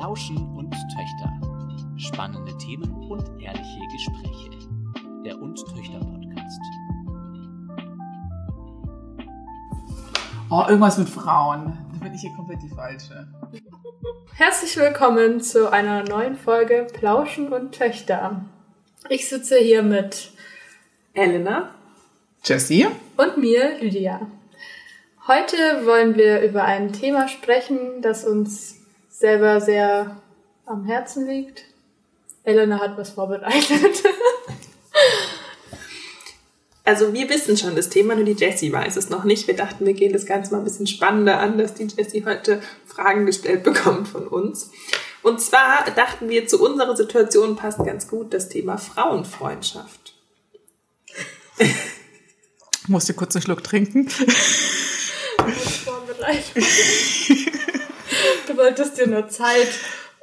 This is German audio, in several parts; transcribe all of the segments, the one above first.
Plauschen und Töchter. Spannende Themen und ehrliche Gespräche. Der Und Töchter Podcast. Oh, irgendwas mit Frauen. Da bin ich hier komplett die Falsche. Herzlich willkommen zu einer neuen Folge Plauschen und Töchter. Ich sitze hier mit Elena Jessie? und mir, Lydia. Heute wollen wir über ein Thema sprechen, das uns selber sehr am Herzen liegt. Elena hat was vorbereitet. Also wir wissen schon das Thema, nur die Jessie weiß es noch nicht. Wir dachten, wir gehen das Ganze mal ein bisschen spannender an, dass die Jessie heute Fragen gestellt bekommt von uns. Und zwar dachten wir, zu unserer Situation passt ganz gut das Thema Frauenfreundschaft. Ich musste kurz einen Schluck trinken. vorbereitet. Du wolltest dir nur Zeit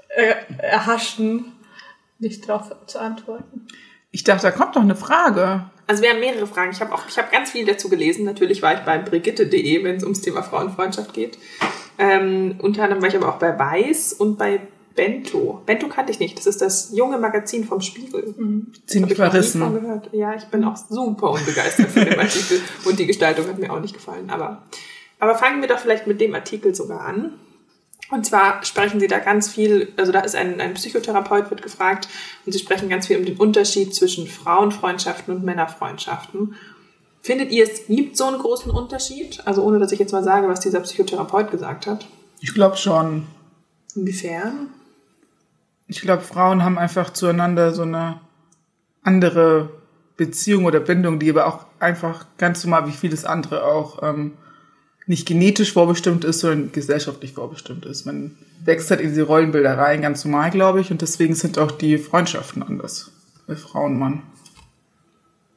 äh, erhaschen, nicht drauf zu antworten. Ich dachte, da kommt doch eine Frage. Also wir haben mehrere Fragen. Ich habe auch, ich habe ganz viel dazu gelesen. Natürlich war ich bei brigitte.de, wenn es ums Thema Frauenfreundschaft geht. Ähm, unter anderem war ich aber auch bei Weiß und bei Bento. Bento kannte ich nicht. Das ist das junge Magazin vom Spiegel. Ziemlich Hab ich noch nie verrissen. Ja, ich bin auch super unbegeistert von dem Artikel und die Gestaltung hat mir auch nicht gefallen. Aber, aber fangen wir doch vielleicht mit dem Artikel sogar an. Und zwar sprechen sie da ganz viel, also da ist ein, ein Psychotherapeut wird gefragt und sie sprechen ganz viel um den Unterschied zwischen Frauenfreundschaften und Männerfreundschaften. Findet ihr, es gibt so einen großen Unterschied? Also ohne, dass ich jetzt mal sage, was dieser Psychotherapeut gesagt hat. Ich glaube schon. Inwiefern? Ich glaube, Frauen haben einfach zueinander so eine andere Beziehung oder Bindung, die aber auch einfach ganz normal wie vieles andere auch ähm, nicht genetisch vorbestimmt ist, sondern gesellschaftlich vorbestimmt ist. Man wächst halt in diese Rollenbilder rein, ganz normal, glaube ich, und deswegen sind auch die Freundschaften anders bei Frauen und Mann.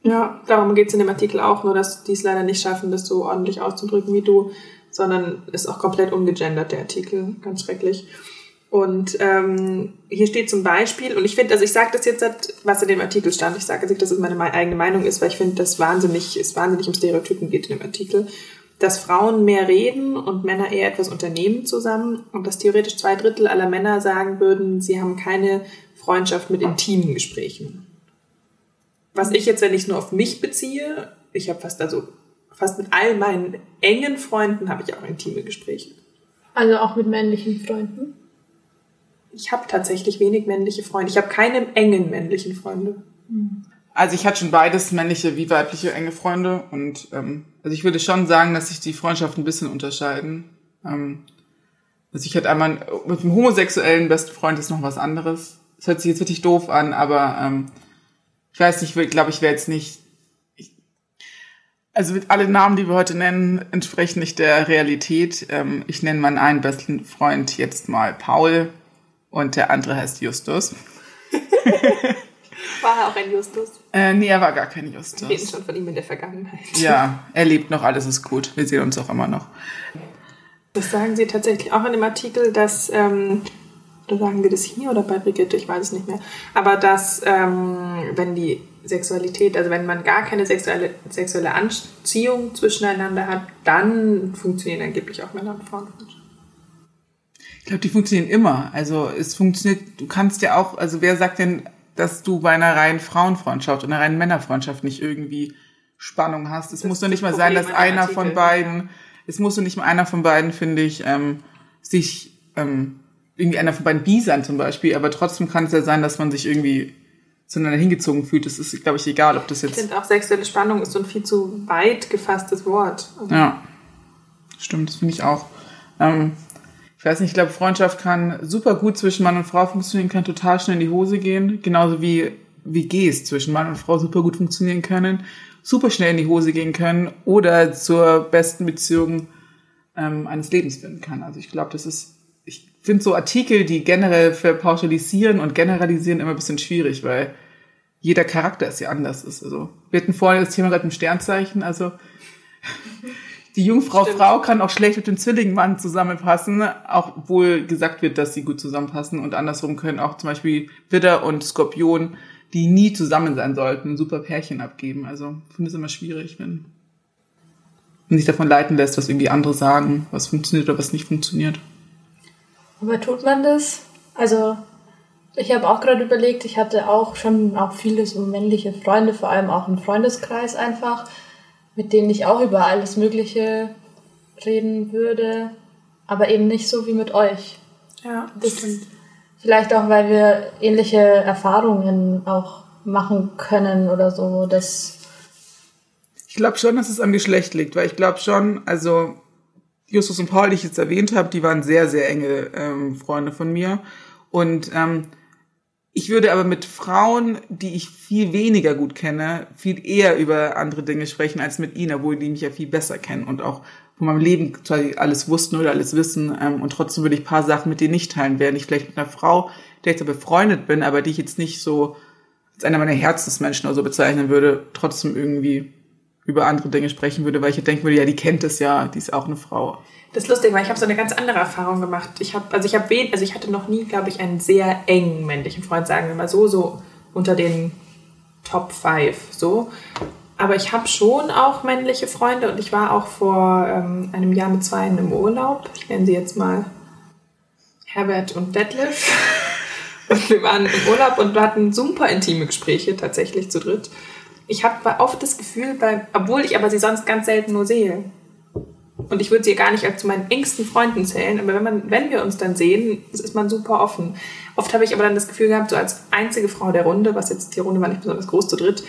Ja, darum geht's in dem Artikel auch, nur dass die es leider nicht schaffen, das so ordentlich auszudrücken wie du, sondern ist auch komplett ungegendert, der Artikel. Ganz schrecklich. Und ähm, hier steht zum Beispiel, und ich finde, also ich sage das jetzt, was in dem Artikel stand, ich sage jetzt nicht, dass es meine mei- eigene Meinung ist, weil ich finde, dass wahnsinnig, es wahnsinnig um Stereotypen geht in dem Artikel, dass Frauen mehr reden und Männer eher etwas unternehmen zusammen und dass theoretisch zwei Drittel aller Männer sagen würden, sie haben keine Freundschaft mit intimen Gesprächen. Was ich jetzt, wenn ich es nur auf mich beziehe, ich habe fast also fast mit all meinen engen Freunden habe ich auch intime Gespräche. Also auch mit männlichen Freunden. Ich habe tatsächlich wenig männliche Freunde. Ich habe keine engen männlichen Freunde. Also ich hatte schon beides, männliche wie weibliche enge Freunde. Und ähm, also ich würde schon sagen, dass sich die Freundschaften ein bisschen unterscheiden. Ähm, also ich hatte einmal mit einem homosexuellen besten Freund ist noch was anderes. Das hört sich jetzt wirklich doof an, aber ähm, ich weiß nicht, ich glaube, ich wäre jetzt nicht. Ich, also alle Namen, die wir heute nennen, entsprechen nicht der Realität. Ähm, ich nenne meinen einen besten Freund jetzt mal Paul und der andere heißt Justus. War er auch ein Justus? Äh, nee, er war gar kein Justus. Wir reden schon von ihm in der Vergangenheit. Ja, er lebt noch, alles ist gut. Wir sehen uns auch immer noch. Das sagen sie tatsächlich auch in dem Artikel, dass, ähm, oder sagen sie das hier oder bei Brigitte, ich weiß es nicht mehr, aber dass, ähm, wenn die Sexualität, also wenn man gar keine sexuelle, sexuelle Anziehung zwischeneinander hat, dann funktionieren angeblich auch Männer und Frauen. Ich glaube, die funktionieren immer. Also es funktioniert, du kannst ja auch, also wer sagt denn, dass du bei einer reinen Frauenfreundschaft und einer reinen Männerfreundschaft nicht irgendwie Spannung hast? Es Das muss doch nicht mal sein, Problem dass an dem einer Artikel, von beiden, es muss doch nicht mal einer von beiden, finde ich, ähm, sich ähm, irgendwie einer von beiden bi sein zum Beispiel, aber trotzdem kann es ja sein, dass man sich irgendwie zueinander hingezogen fühlt. Das ist, glaube ich, egal, ob das Ich jetzt finde auch sexuelle Spannung ist so ein viel zu weit gefasstes Wort. Also Ja, stimmt, das finde ich auch. Ähm, ich weiß nicht, ich glaube, Freundschaft kann super gut zwischen Mann und Frau funktionieren, kann total schnell in die Hose gehen. Genauso wie WGs zwischen Mann und Frau super gut funktionieren können, super schnell in die Hose gehen können oder zur besten Beziehung ähm, eines Lebens finden kann. Also ich glaube, das ist, ich finde so Artikel, die generell verpauschalisieren und generalisieren immer ein bisschen schwierig, weil jeder Charakter ist ja anders ist. Also wir hatten vorhin das Thema gerade im Sternzeichen, also die Jungfrau Stimmt. Frau kann auch schlecht mit dem Zwillingmann zusammenpassen, auch obwohl gesagt wird, dass sie gut zusammenpassen. Und andersrum können auch zum Beispiel Widder und Skorpion, die nie zusammen sein sollten, ein super Pärchen abgeben. Also ich finde es immer schwierig, wenn man sich davon leiten lässt, was irgendwie andere sagen, was funktioniert oder was nicht funktioniert. Aber tut man das? Also ich habe auch gerade überlegt, ich hatte auch schon auch viele so männliche Freunde, vor allem auch im Freundeskreis einfach, mit denen ich auch über alles Mögliche reden würde, aber eben nicht so wie mit euch. Ja, das stimmt. Vielleicht auch, weil wir ähnliche Erfahrungen auch machen können oder so. Das ich glaube schon, dass es am Geschlecht liegt, weil ich glaube schon, also Justus und Paul, die ich jetzt erwähnt habe, die waren sehr, sehr enge ähm, Freunde von mir. Und ähm, ich würde aber mit Frauen, die ich viel weniger gut kenne, viel eher über andere Dinge sprechen als mit ihnen, obwohl die mich ja viel besser kennen und auch von meinem Leben alles wussten oder alles wissen. Ähm, und trotzdem würde ich paar Sachen mit denen nicht teilen, während ich vielleicht mit einer Frau, der jetzt befreundet bin, aber die ich jetzt nicht so als einer meiner Herzensmenschen oder so bezeichnen würde, trotzdem irgendwie über andere Dinge sprechen würde, weil ich denken würde, ja, die kennt es ja, die ist auch eine Frau. Das ist lustig, weil ich habe so eine ganz andere Erfahrung gemacht. Ich habe, also ich habe also ich hatte noch nie, glaube ich, einen sehr engen männlichen Freund, sagen wir mal so, so unter den Top 5 so. Aber ich habe schon auch männliche Freunde und ich war auch vor ähm, einem Jahr mit zwei im Urlaub. Ich nenne sie jetzt mal Herbert und Detlef. Und wir waren im Urlaub und wir hatten super intime Gespräche tatsächlich zu dritt ich habe oft das Gefühl, bei, obwohl ich aber sie sonst ganz selten nur sehe. Und ich würde sie gar nicht als zu meinen engsten Freunden zählen, aber wenn, man, wenn wir uns dann sehen, ist man super offen. Oft habe ich aber dann das Gefühl gehabt, so als einzige Frau der Runde, was jetzt die Runde war nicht besonders groß zu dritt,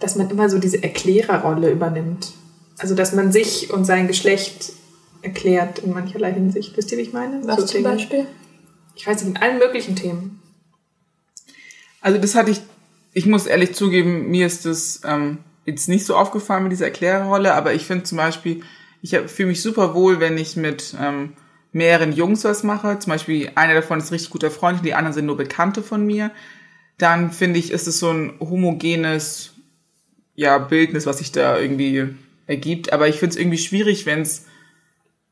dass man immer so diese Erklärerrolle übernimmt. Also, dass man sich und sein Geschlecht erklärt in mancherlei Hinsicht. Wisst ihr, wie ich meine? Was so zum Dinge. Beispiel? Ich weiß nicht, in allen möglichen Themen. Also, das hatte ich ich muss ehrlich zugeben, mir ist das ähm, jetzt nicht so aufgefallen mit dieser Erklärerrolle, aber ich finde zum Beispiel, ich fühle mich super wohl, wenn ich mit ähm, mehreren Jungs was mache. Zum Beispiel einer davon ist richtig guter Freund, die anderen sind nur Bekannte von mir. Dann finde ich, ist es so ein homogenes ja, Bildnis, was sich da irgendwie ergibt. Aber ich finde es irgendwie schwierig, wenn es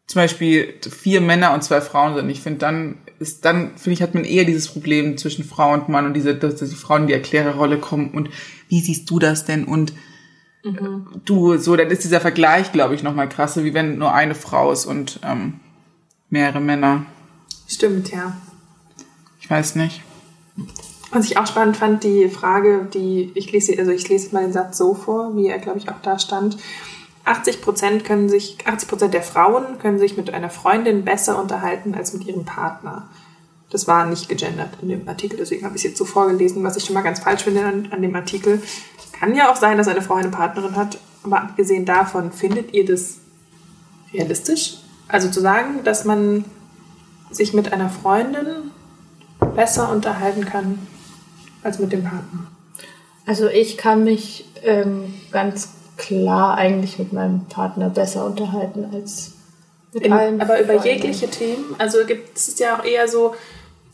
zum Beispiel vier Männer und zwei Frauen sind. Ich finde, dann ist dann, finde ich, hat man eher dieses Problem zwischen Frau und Mann und diese, dass die Frauen in die Erklärerrolle kommen und wie siehst du das denn und mhm. du, so, dann ist dieser Vergleich, glaube ich, nochmal krasser, wie wenn nur eine Frau ist und ähm, mehrere Männer. Stimmt, ja. Ich weiß nicht. Was ich auch spannend fand, die Frage, die ich lese, also ich lese mal den Satz so vor, wie er, glaube ich, auch da stand. 80 Prozent können sich, 80 Prozent der Frauen können sich mit einer Freundin besser unterhalten als mit ihrem Partner. Das war nicht gegendert in dem Artikel, deswegen habe ich es jetzt so vorgelesen, was ich schon mal ganz falsch finde an, an dem Artikel. Kann ja auch sein, dass eine Frau eine Partnerin hat, aber abgesehen davon, findet ihr das realistisch? Also zu sagen, dass man sich mit einer Freundin besser unterhalten kann als mit dem Partner? Also ich kann mich ähm, ganz klar eigentlich mit meinem Partner besser unterhalten als mit In, allen. Aber über jegliche Themen? Also gibt es ja auch eher so,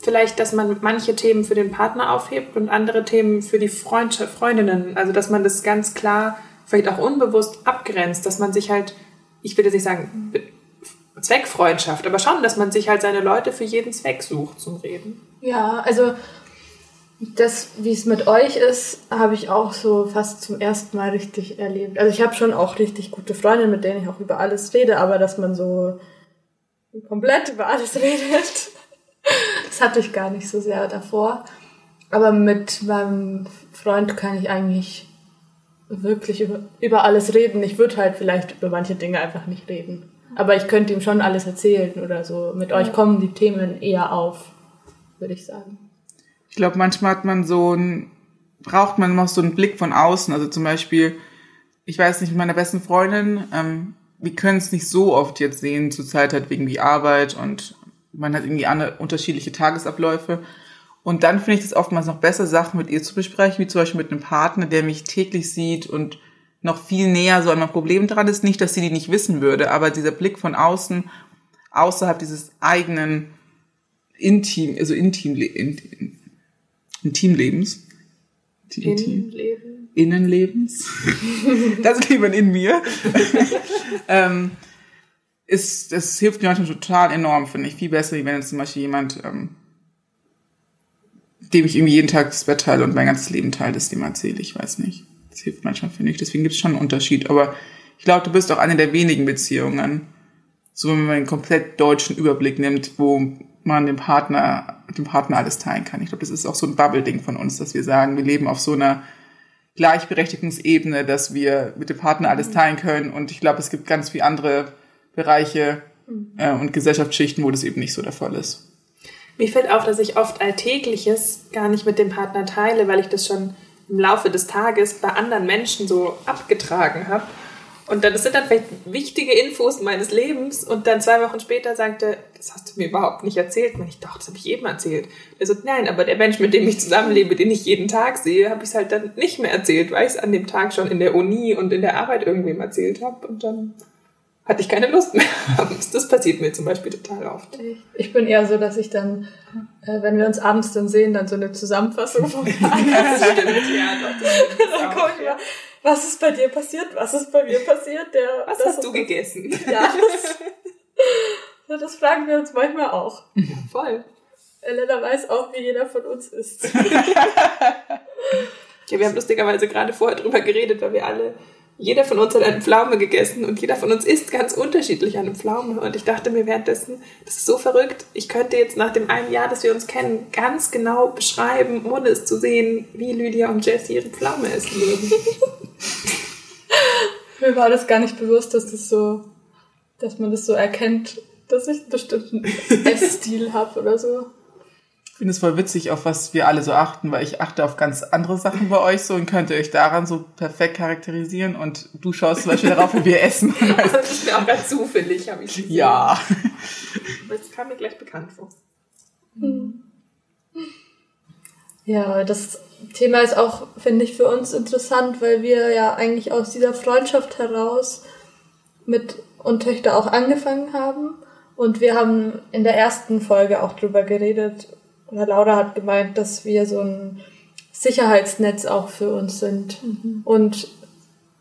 vielleicht, dass man manche Themen für den Partner aufhebt und andere Themen für die Freundschaft, Freundinnen. Also dass man das ganz klar, vielleicht auch unbewusst abgrenzt, dass man sich halt, ich will jetzt nicht sagen Zweckfreundschaft, aber schon, dass man sich halt seine Leute für jeden Zweck sucht zum Reden. Ja, also das, wie es mit euch ist, habe ich auch so fast zum ersten Mal richtig erlebt. Also ich habe schon auch richtig gute Freunde, mit denen ich auch über alles rede, aber dass man so komplett über alles redet, das hatte ich gar nicht so sehr davor. Aber mit meinem Freund kann ich eigentlich wirklich über, über alles reden. Ich würde halt vielleicht über manche Dinge einfach nicht reden. Aber ich könnte ihm schon alles erzählen oder so. Mit euch kommen die Themen eher auf, würde ich sagen. Ich glaube, manchmal hat man so ein, braucht man noch so einen Blick von außen. Also zum Beispiel, ich weiß nicht, mit meiner besten Freundin, ähm, wir können es nicht so oft jetzt sehen, zurzeit halt wegen die Arbeit und man hat irgendwie andere unterschiedliche Tagesabläufe. Und dann finde ich es oftmals noch besser, Sachen mit ihr zu besprechen, wie zum Beispiel mit einem Partner, der mich täglich sieht und noch viel näher so an meinem Problem dran ist. Nicht, dass sie die nicht wissen würde, aber dieser Blick von außen, außerhalb dieses eigenen Intim, also Intim, Intimlebens. Innenleben. Innenlebens. das Leben in mir. ähm, ist, das hilft mir manchmal total enorm, finde ich. Viel besser, wie wenn jetzt zum Beispiel jemand, ähm, dem ich irgendwie jeden Tag das Bett teile und mein ganzes Leben teile, das dem erzähle. Ich weiß nicht. Das hilft manchmal, finde ich. Deswegen gibt es schon einen Unterschied. Aber ich glaube, du bist auch eine der wenigen Beziehungen, so wenn man einen komplett deutschen Überblick nimmt, wo man dem Partner, dem Partner alles teilen kann. Ich glaube, das ist auch so ein Bubble-Ding von uns, dass wir sagen, wir leben auf so einer Gleichberechtigungsebene, dass wir mit dem Partner alles teilen können. Und ich glaube, es gibt ganz viele andere Bereiche äh, und Gesellschaftsschichten, wo das eben nicht so der Fall ist. Mir fällt auf, dass ich oft Alltägliches gar nicht mit dem Partner teile, weil ich das schon im Laufe des Tages bei anderen Menschen so abgetragen habe. Und dann, das sind dann vielleicht wichtige Infos meines Lebens. Und dann zwei Wochen später sagte, das hast du mir überhaupt nicht erzählt. Und ich dachte, das habe ich jedem erzählt. Er so, nein, aber der Mensch, mit dem ich zusammenlebe, den ich jeden Tag sehe, habe ich es halt dann nicht mehr erzählt, weil ich es an dem Tag schon in der Uni und in der Arbeit irgendwem erzählt habe. Und dann hatte ich keine Lust mehr. Das passiert mir zum Beispiel total oft. Ich bin eher so, dass ich dann, äh, wenn wir uns abends dann sehen, dann so eine Zusammenfassung von Tages. das stimmt, ja. Doch, das stimmt guck ich mal, was ist bei dir passiert? Was ist bei mir passiert? Der, was hast du gegessen? Ja, das, das fragen wir uns manchmal auch. Voll. Elena weiß auch, wie jeder von uns ist. ja, wir haben lustigerweise gerade vorher drüber geredet, weil wir alle jeder von uns hat eine Pflaume gegessen und jeder von uns isst ganz unterschiedlich eine Pflaume. Und ich dachte mir währenddessen, das ist so verrückt. Ich könnte jetzt nach dem einen Jahr, dass wir uns kennen, ganz genau beschreiben, ohne es zu sehen, wie Lydia und Jessie ihre Pflaume essen würden. Mir war das gar nicht bewusst, dass das so, dass man das so erkennt, dass ich einen bestimmten Essstil habe oder so finde es voll witzig, auf was wir alle so achten, weil ich achte auf ganz andere Sachen bei euch so und könnte euch daran so perfekt charakterisieren und du schaust zum Beispiel darauf, wie wir essen. das ist mir auch ganz zufällig, habe ich gesehen. Ja. Das kam mir gleich bekannt vor. Ja, das Thema ist auch, finde ich, für uns interessant, weil wir ja eigentlich aus dieser Freundschaft heraus mit und Töchter auch angefangen haben. Und wir haben in der ersten Folge auch drüber geredet, oder Laura hat gemeint, dass wir so ein Sicherheitsnetz auch für uns sind. Mhm. Und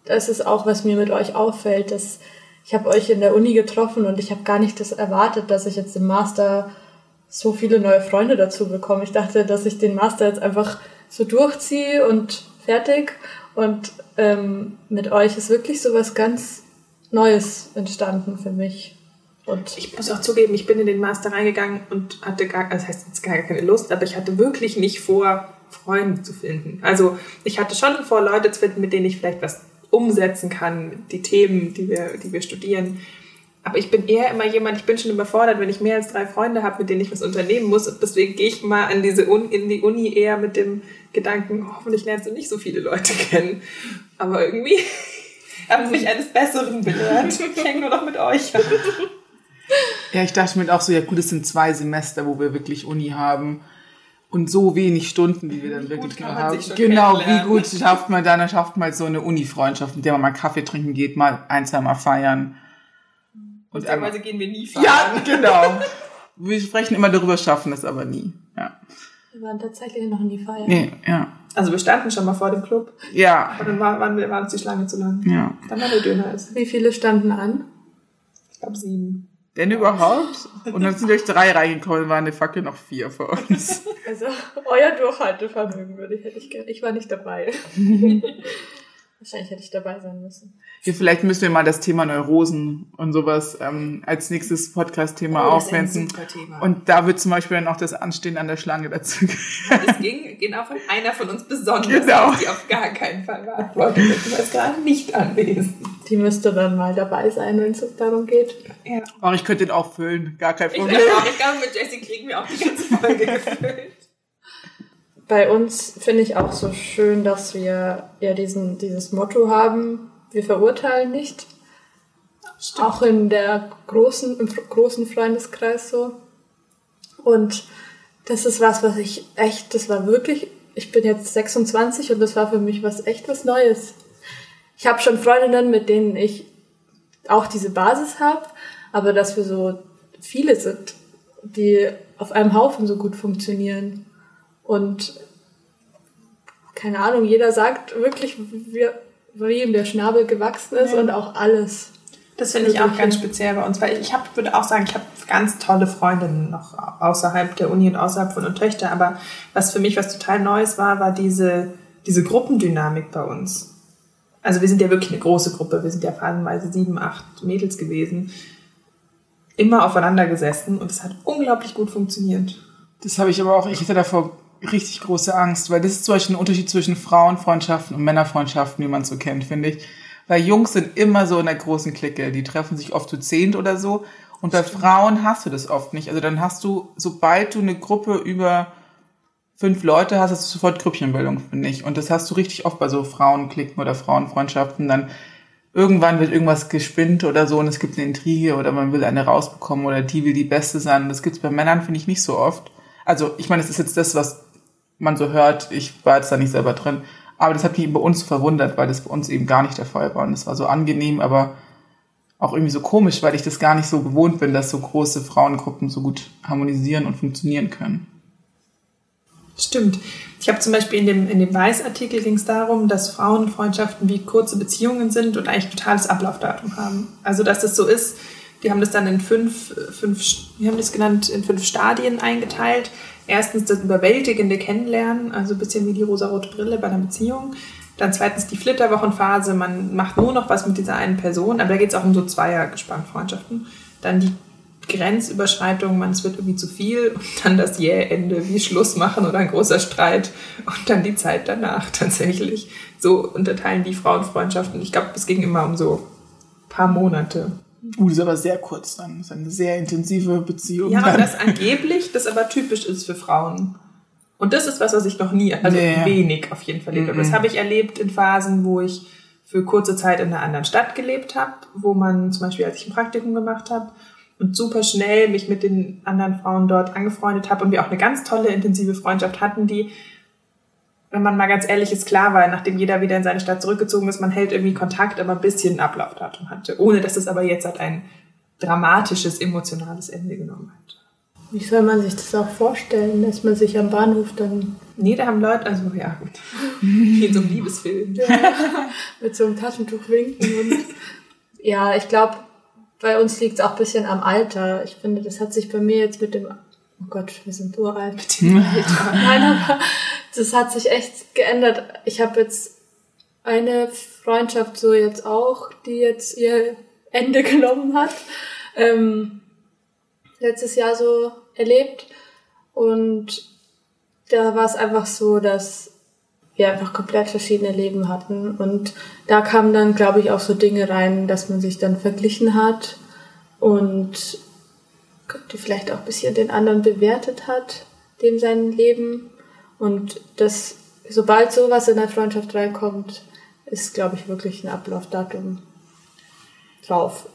das ist auch, was mir mit euch auffällt, dass ich habe euch in der Uni getroffen und ich habe gar nicht das erwartet, dass ich jetzt im Master so viele neue Freunde dazu bekomme. Ich dachte, dass ich den Master jetzt einfach so durchziehe und fertig. Und ähm, mit euch ist wirklich so was ganz Neues entstanden für mich. Und ich muss auch zugeben, ich bin in den Master reingegangen und hatte gar, also das heißt jetzt gar keine Lust, aber ich hatte wirklich nicht vor, Freunde zu finden. Also ich hatte schon vor, Leute zu finden, mit denen ich vielleicht was umsetzen kann, die Themen, die wir, die wir studieren. Aber ich bin eher immer jemand, ich bin schon überfordert, wenn ich mehr als drei Freunde habe, mit denen ich was unternehmen muss. Und deswegen gehe ich mal an diese Uni, in die Uni eher mit dem Gedanken, hoffentlich lernst du nicht so viele Leute kennen. Aber irgendwie habe mich eines Besseren belehrt. Ich hänge nur noch mit euch. Ja, ich dachte mir auch so, ja gut, es sind zwei Semester, wo wir wirklich Uni haben und so wenig Stunden, die wir dann wie wirklich nur haben. Genau, wie gut schafft man dann, schafft man so eine Uni-Freundschaft, mit der man mal Kaffee trinken geht, mal ein, zwei Mal feiern. Und teilweise gehen wir nie feiern. Ja, genau. wir sprechen immer darüber, schaffen es aber nie. Ja. Wir waren tatsächlich noch nie feiern. Nee, ja. Also wir standen schon mal vor dem Club. Ja. Aber dann war, waren, wir, waren uns die Schlange zu lang. Ja. Dann war der Döner essen. Wie viele standen an? Ich glaube sieben. Denn überhaupt? Und dann sind euch drei reingekommen, waren de facto noch vier vor uns. Also, euer Durchhaltevermögen würde ich, hätte ich gerne. Ich war nicht dabei. Wahrscheinlich hätte ich dabei sein müssen. Hier, vielleicht müssen wir mal das Thema Neurosen und sowas ähm, als nächstes Podcast-Thema Oh, aufwenden. Und da wird zum Beispiel dann auch das Anstehen an der Schlange dazu gehören. Das ging genau von einer von uns besonders, Genau. die auf gar keinen Fall beantwortet wird. Du warst gerade nicht anwesend. Die müsste dann mal dabei sein, wenn es darum geht. Ja. Aber ich könnte den auch füllen, gar kein Problem. ich glaube, mit Jessie kriegen wir auch die ganze Folge gefüllt. Bei uns finde ich auch so schön, dass wir ja diesen, dieses Motto haben, wir verurteilen nicht. Auch in der großen, im großen Freundeskreis so. Und das ist was, was ich echt, das war wirklich, ich bin jetzt 26 und das war für mich was echt was Neues. Ich habe schon Freundinnen, mit denen ich auch diese Basis habe, aber dass wir so viele sind, die auf einem Haufen so gut funktionieren. Und keine Ahnung, jeder sagt wirklich, wie, wie ihm der Schnabel gewachsen ist Ja. und auch alles. Das finde ich auch ganz speziell bei uns, weil ich hab, würde auch sagen, ich habe ganz tolle Freundinnen noch außerhalb der Uni und außerhalb von und Töchter, aber was für mich was total Neues war, war diese, diese Gruppendynamik bei uns. Also wir sind ja wirklich eine große Gruppe, wir sind ja phasenweise sieben, acht Mädels gewesen. immer aufeinander gesessen und es hat unglaublich gut funktioniert. Das habe ich aber auch, ich hatte davor richtig große Angst, weil das ist zum Beispiel ein Unterschied zwischen Frauenfreundschaften und Männerfreundschaften, wie man so kennt, finde ich. Weil Jungs sind immer so in der großen Clique, die treffen sich oft zu zehnt oder so. Und bei Frauen hast du das oft nicht. Also dann hast du, sobald du eine Gruppe über fünf Leute hast, hast du sofort Grüppchenbildung, finde ich. Und das hast du richtig oft bei so Frauenklicken oder Frauenfreundschaften. Dann irgendwann wird irgendwas gespinnt oder so und es gibt eine Intrige oder man will eine rausbekommen oder die will die Beste sein. Und das gibt's bei Männern, finde ich, nicht so oft. Also ich meine, es ist jetzt das, was man so hört. Ich war jetzt da nicht selber drin. Aber das hat mich bei uns verwundert, weil das bei uns eben gar nicht der Fall war. Und es war so angenehm, aber auch irgendwie so komisch, weil ich das gar nicht so gewohnt bin, dass so große Frauengruppen so gut harmonisieren und funktionieren können. Stimmt. Ich habe zum Beispiel in dem, in dem Weiß-Artikel ging es darum, dass Frauenfreundschaften wie kurze Beziehungen sind und eigentlich totales Ablaufdatum haben. Also dass es so ist, die haben das dann in fünf, fünf, wie haben das genannt, in fünf Stadien eingeteilt. Erstens das überwältigende Kennenlernen, also ein bisschen wie die rosarote Brille bei einer Beziehung. Dann zweitens die Flitterwochenphase, man macht nur noch was mit dieser einen Person, aber da geht es auch um so Zweiergespannfreundschaften. Dann die Grenzüberschreitung, man, es wird irgendwie zu viel und dann das Jähende, wie Schluss machen oder ein großer Streit und dann die Zeit danach tatsächlich. So unterteilen die Frauenfreundschaften. Ich glaube, es ging immer um so ein paar Monate. Uh, das ist aber sehr kurz dann. Das ist eine sehr intensive Beziehung. Ja, aber das angeblich, das aber typisch ist für Frauen. Und das ist was, was ich noch nie, also Nee. wenig auf jeden Fall erlebt habe. Das habe ich erlebt in Phasen, wo ich für kurze Zeit in einer anderen Stadt gelebt habe, wo man zum Beispiel, als ich ein Praktikum gemacht habe und super schnell mich mit den anderen Frauen dort angefreundet habe und wir auch eine ganz tolle, intensive Freundschaft hatten, die, wenn man mal ganz ehrlich ist, klar war, nachdem jeder wieder in seine Stadt zurückgezogen ist, man hält irgendwie Kontakt, aber ein bisschen Ablaufdatum hatte, ohne dass es aber jetzt halt ein dramatisches, emotionales Ende genommen hat. Wie soll man sich das auch vorstellen, dass man sich am Bahnhof dann Nee, da haben Leute, also ja gut, wie in so einem Liebesfilm. mit so einem Taschentuch winken und ja, ich glaube, bei uns liegt es auch ein bisschen am Alter. Ich finde, das hat sich bei mir jetzt mit dem oh Gott, wir sind uralt. Nein, aber das hat sich echt geändert. Ich habe jetzt eine Freundschaft so jetzt auch, die jetzt ihr Ende genommen hat. Ähm, letztes Jahr so erlebt. Und da war es einfach so, dass wir einfach komplett verschiedene Leben hatten. Und da kamen dann, glaube ich, auch so Dinge rein, dass man sich dann verglichen hat und vielleicht auch ein bisschen den anderen bewertet hat, dem sein Leben. Und das, sobald sowas in der Freundschaft reinkommt, ist, glaube ich, wirklich ein Ablaufdatum drauf.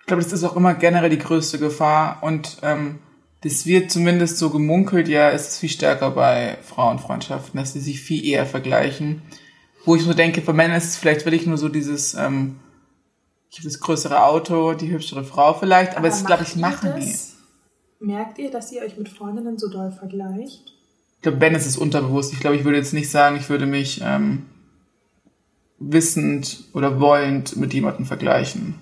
Ich glaube, das ist auch immer generell die größte Gefahr und ähm, das wird zumindest so gemunkelt, ja, es ist viel stärker bei Frauenfreundschaften, dass sie sich viel eher vergleichen. Wo ich so denke, bei Männern ist es vielleicht wirklich nur so dieses, ähm, ich habe das größere Auto, die hübschere Frau vielleicht, aber, es glaube ich, machen die. Merkt ihr, dass ihr euch mit Freundinnen so doll vergleicht? Ich glaube, Ben ist es unterbewusst. Ich glaube, ich würde jetzt nicht sagen, ich würde mich ähm, wissend oder wollend mit jemandem vergleichen.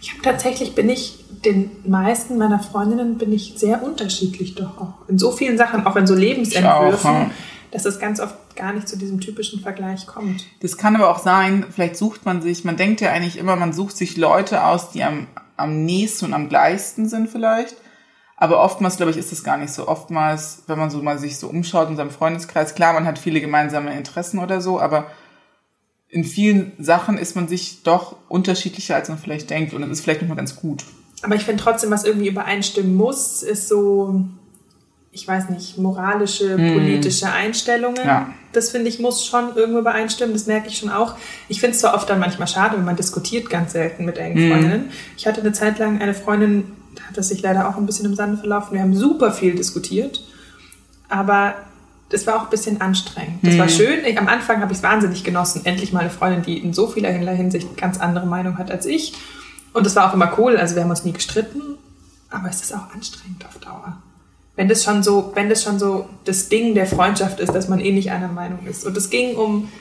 Ich habe tatsächlich, bin ich den meisten meiner Freundinnen bin ich sehr unterschiedlich doch auch. In so vielen Sachen, auch in so Lebensentwürfen, auch, ja. dass es ganz oft gar nicht zu diesem typischen Vergleich kommt. Das kann aber auch sein, vielleicht sucht man sich, man denkt ja eigentlich immer, man sucht sich Leute aus, die am, am nächsten und am gleichsten sind vielleicht. Aber oftmals, glaube ich, ist es gar nicht so. Oftmals, wenn man so mal sich so umschaut in seinem Freundeskreis, klar, man hat viele gemeinsame Interessen oder so, aber in vielen Sachen ist man sich doch unterschiedlicher, als man vielleicht denkt. Und das ist vielleicht nochmal ganz gut. Aber ich finde trotzdem, was irgendwie übereinstimmen muss, ist so, ich weiß nicht, moralische, politische Einstellungen. Ja. Das finde ich muss schon irgendwo übereinstimmen. Das merke ich schon auch. Ich finde es zwar oft dann manchmal schade, wenn man diskutiert ganz selten mit engen Freundinnen. Ich hatte eine Zeit lang eine Freundin, da hat das sich leider auch ein bisschen im Sande verlaufen. Wir haben super viel diskutiert, aber das war auch ein bisschen anstrengend. Das war schön. Ich, am Anfang habe ich es wahnsinnig genossen. Endlich mal eine Freundin, die in so vielerlei Hinsicht ganz andere Meinung hat als ich. Und das war auch immer cool. Also wir haben uns nie gestritten. Aber es ist auch anstrengend auf Dauer. Wenn das schon so, wenn das schon so das Ding der Freundschaft ist, dass man eh nicht einer Meinung ist. Und es ging um,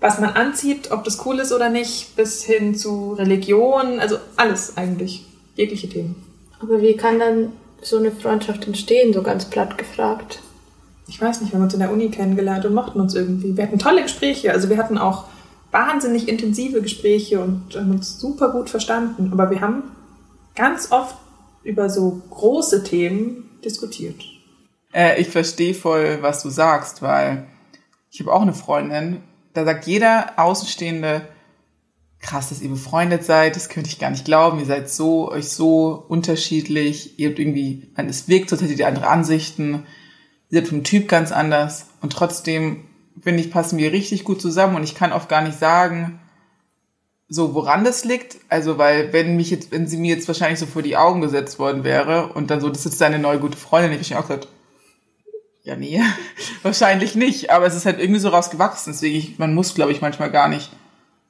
was man anzieht, ob das cool ist oder nicht, bis hin zu Religion, also alles eigentlich. Jegliche Themen. Aber wie kann dann so eine Freundschaft entstehen, so ganz platt gefragt? ich weiß nicht, wir haben uns in der Uni kennengelernt und mochten uns irgendwie. Wir hatten tolle Gespräche, also wir hatten auch wahnsinnig intensive Gespräche und haben uns super gut verstanden. Aber wir haben ganz oft über so große Themen diskutiert. Äh, ich verstehe voll, was du sagst, weil ich habe auch eine Freundin, da sagt jeder Außenstehende, krass, dass ihr befreundet seid, das könnte ich gar nicht glauben, ihr seid so, euch so unterschiedlich, ihr habt irgendwie, man, es wirkt so, als hättet ihr andere Ansichten, ihr seid vom Typ ganz anders. Und trotzdem, finde ich, passen wir richtig gut zusammen. Und ich kann oft gar nicht sagen, so, woran das liegt, also, weil, wenn mich jetzt, wenn sie mir jetzt wahrscheinlich so vor die Augen gesetzt worden wäre und dann so, das ist deine neue gute Freundin, ich hätte auch gesagt, ja, nee, wahrscheinlich nicht, aber es ist halt irgendwie so rausgewachsen, deswegen, ich, man muss, glaube ich, manchmal gar nicht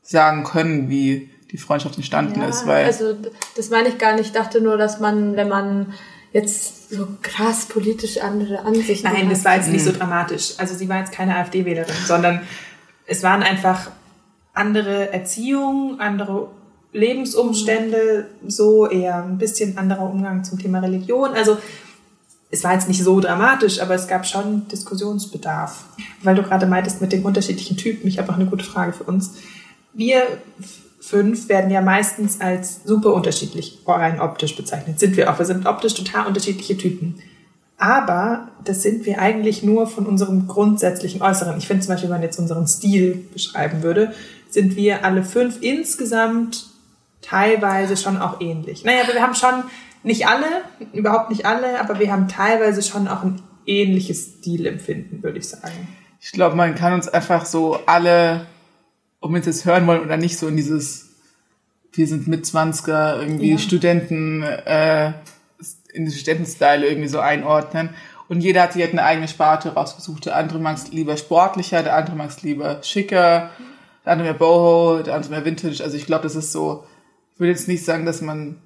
sagen können, wie die Freundschaft entstanden Ja, ist, weil, also das meine ich gar nicht. Ich dachte nur, dass man, wenn man jetzt so krass politisch andere Ansichten Nein, hat. das war jetzt nicht so dramatisch. Also sie war jetzt keine AfD-Wählerin, sondern es waren einfach andere Erziehung, andere Lebensumstände, so eher ein bisschen anderer Umgang zum Thema Religion. Also es war jetzt nicht so dramatisch, aber es gab schon Diskussionsbedarf. Weil du gerade meintest mit den unterschiedlichen Typen, ich habe auch eine gute Frage für uns. Wir fünf werden ja meistens als super unterschiedlich rein optisch bezeichnet. Sind wir auch. Wir sind optisch total unterschiedliche Typen. Aber das sind wir eigentlich nur von unserem grundsätzlichen Äußeren. Ich finde zum Beispiel, wenn man jetzt unseren Stil beschreiben würde, sind wir alle fünf insgesamt teilweise schon auch ähnlich. Naja, wir haben schon, nicht alle, überhaupt nicht alle, aber wir haben teilweise schon auch ein ähnliches Stilempfinden, würde ich sagen. ich glaube, man kann uns einfach so alle, ob wir es jetzt hören wollen oder nicht, so in dieses, wir sind Mitzwanziger, irgendwie Ja. Studenten, äh, in den Studentenstyle irgendwie so einordnen. Und jeder hat sich halt eine eigene Sparte rausgesucht. Der andere mag es lieber sportlicher, der andere mag es lieber schicker, der andere mehr Boho, der andere mehr Vintage. Also ich glaube, das ist so, ich würde jetzt nicht sagen, dass man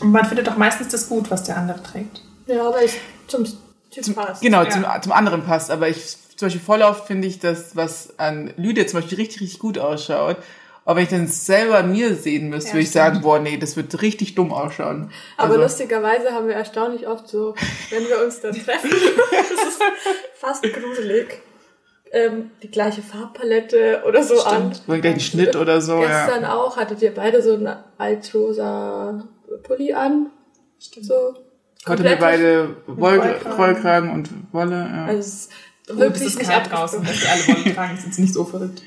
Und man findet doch meistens das gut, was der andere trägt. Ja, aber ich zum Typ passt. genau, Ja. zum, zum anderen passt. Aber ich zum Beispiel voll oft finde ich das, was an Lydia zum Beispiel richtig, richtig gut ausschaut. Aber wenn ich dann selber mir sehen müsste, Ja, würde ich stimmt. sagen, boah, nee, das wird richtig dumm ausschauen. Aber Also, lustigerweise haben wir erstaunlich oft so, wenn wir uns dann treffen, das ist fast gruselig, ähm, die gleiche Farbpalette oder so an. so den gleichen Schnitt oder so, ja. Gestern auch hattet ihr beide so einen altrosa Pulli an. Stimmt. So. Heute wir beide Woll Rollkragen. Rollkragen und Wolle, ja. Also ist Gut, wirklich es ist nicht kalt draußen, dass wir alle Wolle tragen, sind nicht so verrückt.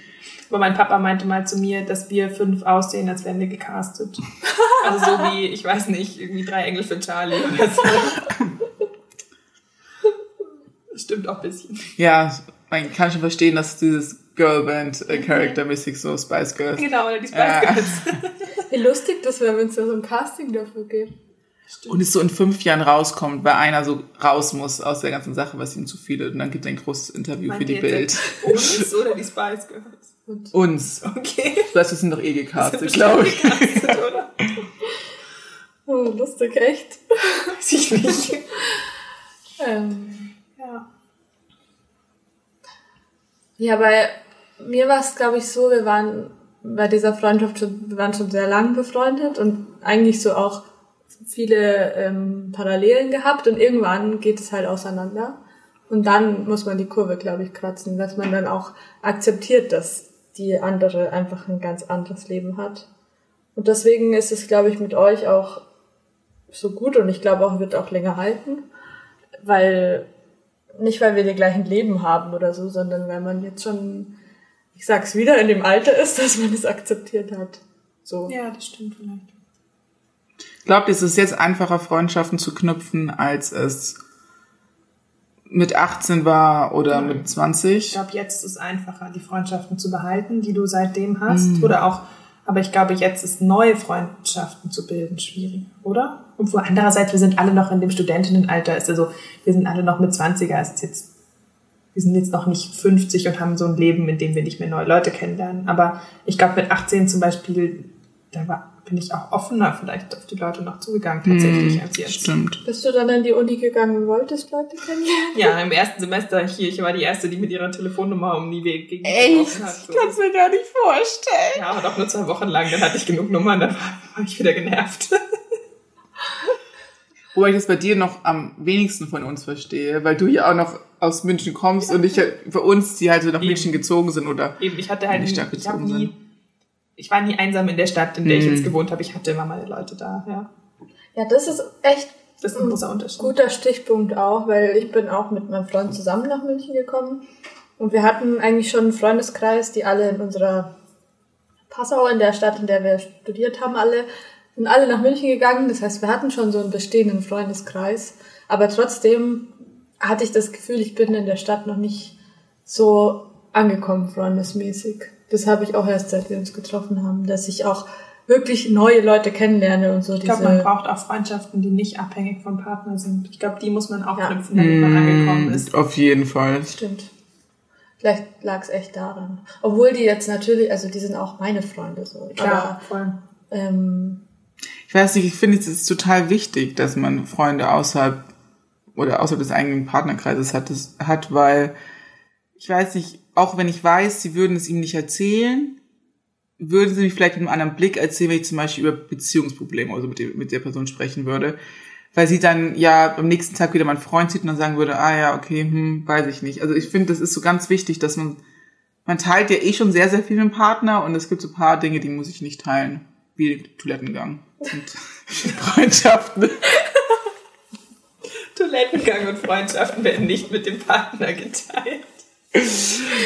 Aber mein Papa meinte mal zu mir, dass wir fünf aussehen, als wären wir gecastet. Also so wie, ich weiß nicht, irgendwie drei Engel für Charlie oder so. Stimmt auch ein bisschen. ja, man kann schon verstehen, dass dieses Girlband äh, Charaktermäßig so Spice Girls. Genau, oder die Spice Ja. Girls. Wie lustig das wäre, wenn es da so ein Casting dafür Und es so in fünf Jahren rauskommt, weil einer so raus muss aus der ganzen Sache, was ihm zu viel ist. Und dann gibt er ein großes Interview für Meint die ihr Bild. Uns oder die Spice Girls? Und Uns. Okay. Wir sind doch eh gecastet, glaube ich. gecastet, oder? oh, lustig, echt. Weiß ich nicht. Ähm, Ja. Ja, bei mir war es, glaube ich, so, wir waren bei dieser Freundschaft schon, wir waren schon sehr lang befreundet und eigentlich so auch viele ähm, Parallelen gehabt und irgendwann geht es halt auseinander. Und dann muss man die Kurve, glaube ich, kratzen, dass man dann auch akzeptiert, dass die andere einfach ein ganz anderes Leben hat. Und deswegen ist es, glaube ich, mit euch auch so gut und ich glaube auch, wird auch länger halten, weil nicht, weil wir die gleichen Leben haben oder so, sondern weil man jetzt schon, ich sag's wieder, in dem Alter ist, dass man es akzeptiert hat. So. Ja, das stimmt vielleicht. Glaubt ihr, es ist jetzt einfacher, Freundschaften zu knüpfen, als es mit 18 war oder mit Ich 20? glaube, jetzt ist es einfacher, die Freundschaften zu behalten, die du seitdem hast. Oder auch, aber ich glaube, jetzt ist neue Freundschaften zu bilden schwierig, oder? Wo andererseits, wir sind alle noch in dem Studentinnenalter, ist also, wir sind alle noch mit 20er, ist jetzt, wir sind jetzt noch nicht 50 und haben so ein Leben, in dem wir nicht mehr neue Leute kennenlernen. Aber ich glaube, mit 18 zum Beispiel, da war, bin ich auch offener vielleicht auf die Leute noch zugegangen, tatsächlich, als jetzt. Stimmt. Bist du dann in die Uni gegangen und wolltest Leute kennenlernen? Ja, im ersten Semester hier, ich war die Erste, die mit ihrer Telefonnummer um die Wege gegen Echt? hat. So. Kannst mir gar nicht vorstellen. Ja, aber doch nur zwei Wochen lang, dann hatte ich genug Nummern, dann war, war ich wieder genervt. Wobei ich das bei dir noch am wenigsten von uns verstehe, weil du ja auch noch aus München kommst und ich für uns, die halt so nach Eben. München gezogen sind oder Eben, ich hatte halt Nicht ich, hab gezogen sind. Ich war nie einsam in der Stadt, in der ich Mhm. jetzt gewohnt habe. Ich hatte immer meine Leute da, ja. Ja, das ist echt Das ist ein großer Unterschied. Guter Stichpunkt auch, weil ich bin auch mit meinem Freund zusammen nach München gekommen. Und wir hatten eigentlich schon einen Freundeskreis, die alle in unserer Passau, in der Stadt, in der wir studiert haben, alle, sind alle nach München gegangen. Das heißt, wir hatten schon so einen bestehenden Freundeskreis. Aber trotzdem hatte ich das Gefühl, ich bin in der Stadt noch nicht so angekommen, freundesmäßig. Das habe ich auch erst, seit wir uns getroffen haben, dass ich auch wirklich neue Leute kennenlerne und so. Ich glaube, man braucht auch Freundschaften, die nicht abhängig vom Partner sind. Ich glaube, die muss man auch Ja. knüpfen, damit man angekommen ist. Mm, Auf jeden Fall. Stimmt. Vielleicht lag es echt daran. Obwohl die jetzt natürlich, also die sind auch meine Freunde so. Klar, voll. Aber ähm, Ich weiß nicht, ich finde es ist total wichtig, dass man Freunde außerhalb oder außerhalb des eigenen Partnerkreises hat, das, hat, weil ich weiß nicht, auch wenn ich weiß, sie würden es ihm nicht erzählen, würden sie mich vielleicht mit einem anderen Blick erzählen, wenn ich zum Beispiel über Beziehungsprobleme oder so mit, der, mit der Person sprechen würde. Weil sie dann ja am nächsten Tag wieder meinen Freund sieht und dann sagen würde, ah ja, okay, hm, weiß ich nicht. Also ich finde, das ist so ganz wichtig, dass man, man teilt ja eh schon sehr, sehr viel mit dem Partner und es gibt so ein paar Dinge, die muss ich nicht teilen. Wie Toilettengang und Freundschaften. Toilettengang und Freundschaften werden nicht mit dem Partner geteilt.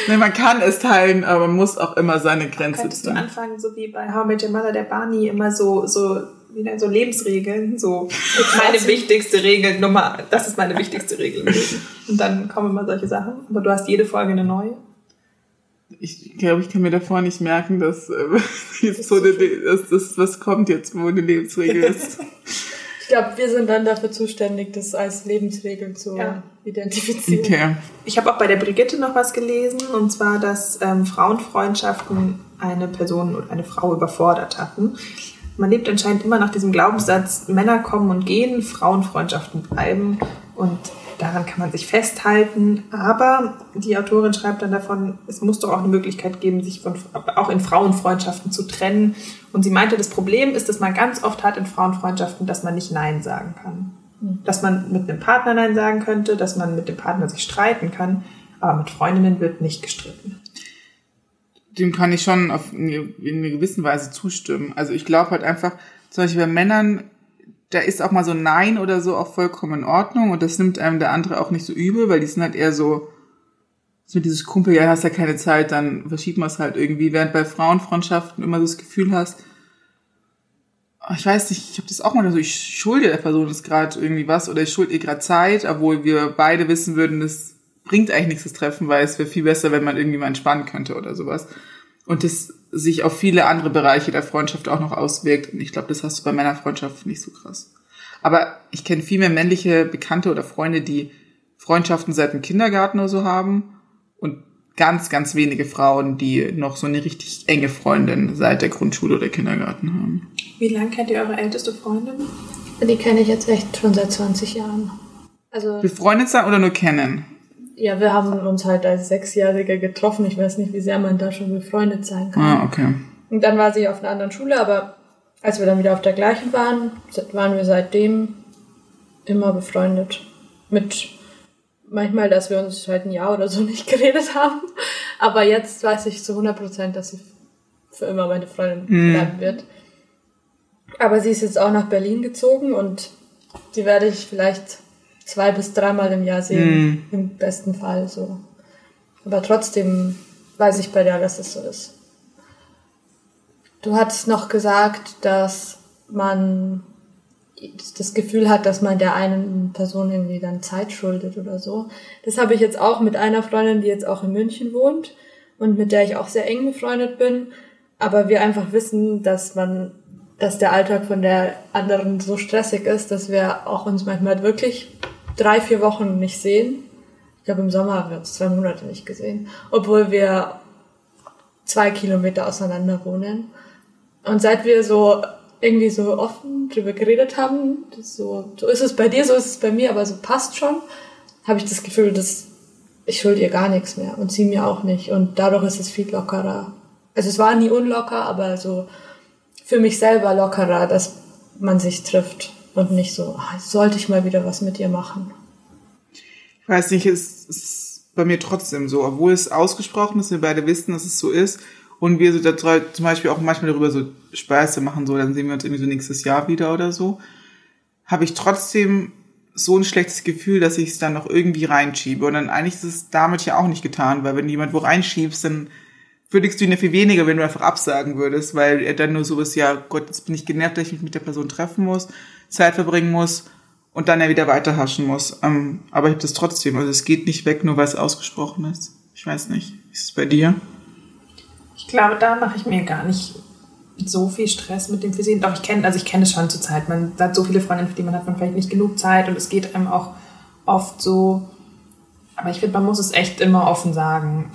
Nee, man kann es teilen, aber man muss auch immer seine Grenze Könntest du ziehen. anfangen, so wie bei How I Met Your Mother, der Barney, immer so, so, wie nennt- so Lebensregeln, so, meine wichtigste Regel, Nummer, das ist meine wichtigste Regel. Und dann kommen immer solche Sachen. Aber du hast jede Folge eine neue. Ich glaube, ich kann mir davor nicht merken, dass, äh, jetzt so eine, dass das was kommt jetzt, wo eine Lebensregel ist. ich glaube, wir sind dann dafür zuständig, das als Lebensregel zu Ja. identifizieren. Okay. Ich habe auch bei der Brigitte noch was gelesen, und zwar, dass ähm, Frauenfreundschaften eine Person oder eine Frau überfordert hatten. Man lebt anscheinend immer nach diesem Glaubenssatz, Männer kommen und gehen, Frauenfreundschaften bleiben und daran kann man sich festhalten. Aber die Autorin schreibt dann davon, es muss doch auch eine Möglichkeit geben, sich von, auch in Frauenfreundschaften zu trennen. Und sie meinte, das Problem ist, dass man ganz oft hat in Frauenfreundschaften, dass man nicht Nein sagen kann. Dass man mit einem Partner Nein sagen könnte, dass man mit dem Partner sich streiten kann, aber mit Freundinnen wird nicht gestritten. Dem kann ich schon auf eine, in einer gewissen Weise zustimmen. Also ich glaube halt einfach, zum Beispiel bei Männern, da ist auch mal so Nein oder so auch vollkommen in Ordnung und das nimmt einem der andere auch nicht so übel, weil die sind halt eher so, so dieses Kumpel, ja, hast ja keine Zeit, dann verschieben wir es halt irgendwie, während bei Frauenfreundschaften immer so das Gefühl hast, ah, ich weiß nicht, ich habe das auch mal so, ich schulde der Person jetzt gerade irgendwie was oder ich schulde ihr gerade Zeit, obwohl wir beide wissen würden, das bringt eigentlich nichts, das Treffen, weil es wäre viel besser, wenn man irgendwie mal entspannen könnte oder sowas. Und das sich auf viele andere Bereiche der Freundschaft auch noch auswirkt. Und ich glaube, das hast du bei meiner Freundschaft nicht so krass. Aber ich kenne viel mehr männliche Bekannte oder Freunde, die Freundschaften seit dem Kindergarten oder so haben und ganz, ganz wenige Frauen, die noch so eine richtig enge Freundin seit der Grundschule oder Kindergarten haben. Wie lange kennt ihr eure älteste Freundin? Die kenne ich jetzt echt schon seit 20 Jahren. Also, Befreundet sein oder nur kennen? Ja, wir haben uns halt als Sechsjährige getroffen. Ich weiß nicht, wie sehr man da schon befreundet sein kann. Ah, okay. Und dann war sie auf einer anderen Schule, aber als wir dann wieder auf der gleichen waren, waren wir seitdem immer befreundet. Mit manchmal, dass wir uns halt ein Jahr oder so nicht geredet haben. Aber jetzt weiß ich zu 100 Prozent, dass sie für immer meine Freundin bleiben wird. Aber sie ist jetzt auch nach Berlin gezogen und die werde ich vielleicht zwei bis dreimal im Jahr sehen. Im besten Fall so. Aber trotzdem weiß ich bei der, dass es so ist. Du hattest noch gesagt, dass man das Gefühl hat, dass man der einen Person irgendwie dann Zeit schuldet oder so. Das habe ich jetzt auch mit einer Freundin, die jetzt auch in München wohnt und mit der ich auch sehr eng befreundet bin. Aber wir einfach wissen, dass man, dass der Alltag von der anderen so stressig ist, dass wir auch uns manchmal wirklich drei, vier Wochen nicht sehen. Ich glaube, im Sommer haben wir uns zwei Monate nicht gesehen, obwohl wir zwei Kilometer auseinander wohnen. Und seit wir so irgendwie so offen drüber geredet haben, so, so ist es bei dir, so ist es bei mir, aber so passt schon, habe ich das Gefühl, dass ich schulde ihr gar nichts mehr und sie mir auch nicht. Und dadurch ist es viel lockerer. Also es war nie unlocker, aber so für mich selber lockerer, dass man sich trifft und nicht so, jetzt sollte ich mal wieder was mit ihr machen. Ich weiß nicht, es ist bei mir trotzdem so, obwohl es ausgesprochen ist, wir beide wissen, dass es so ist und wir so da zum Beispiel auch manchmal darüber so Späße machen, so dann sehen wir uns irgendwie so nächstes Jahr wieder oder so, habe ich trotzdem so ein schlechtes Gefühl, dass ich es dann noch irgendwie reinschiebe. Und dann eigentlich ist es damit ja auch nicht getan, weil wenn jemand wo reinschiebst, dann würdigst du ihn ja viel weniger, wenn du einfach absagen würdest, weil er dann nur sowas, ja Gott, jetzt bin ich genervt, dass ich mich mit der Person treffen muss, Zeit verbringen muss und dann ja wieder weiterhaschen muss. Ähm, aber ich habe das trotzdem. Also es geht nicht weg, nur weil es ausgesprochen ist. Ich weiß nicht. Ist es bei dir? Ich glaube, da mache ich mir gar nicht so viel Stress mit dem Versehen. Doch, ich kenne, also ich kenne es schon zur Zeit. Man hat so viele Freundinnen, für die man hat man vielleicht nicht genug Zeit und es geht einem auch oft so. Aber ich finde, man muss es echt immer offen sagen.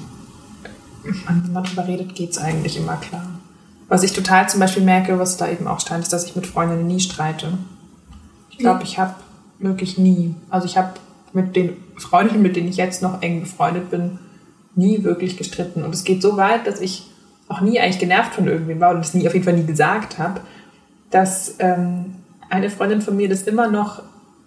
Wenn man darüber redet, geht es eigentlich immer klar. Was ich total zum Beispiel merke, was da eben auch stand, ist, dass ich mit Freundinnen nie streite. Ich glaube, ich habe wirklich nie. Also ich habe mit den Freundinnen, mit denen ich jetzt noch eng befreundet bin, nie wirklich gestritten. Und es geht so weit, dass ich auch nie eigentlich genervt von irgendwem war und das nie auf jeden Fall nie gesagt habe, dass ähm, eine Freundin von mir das immer noch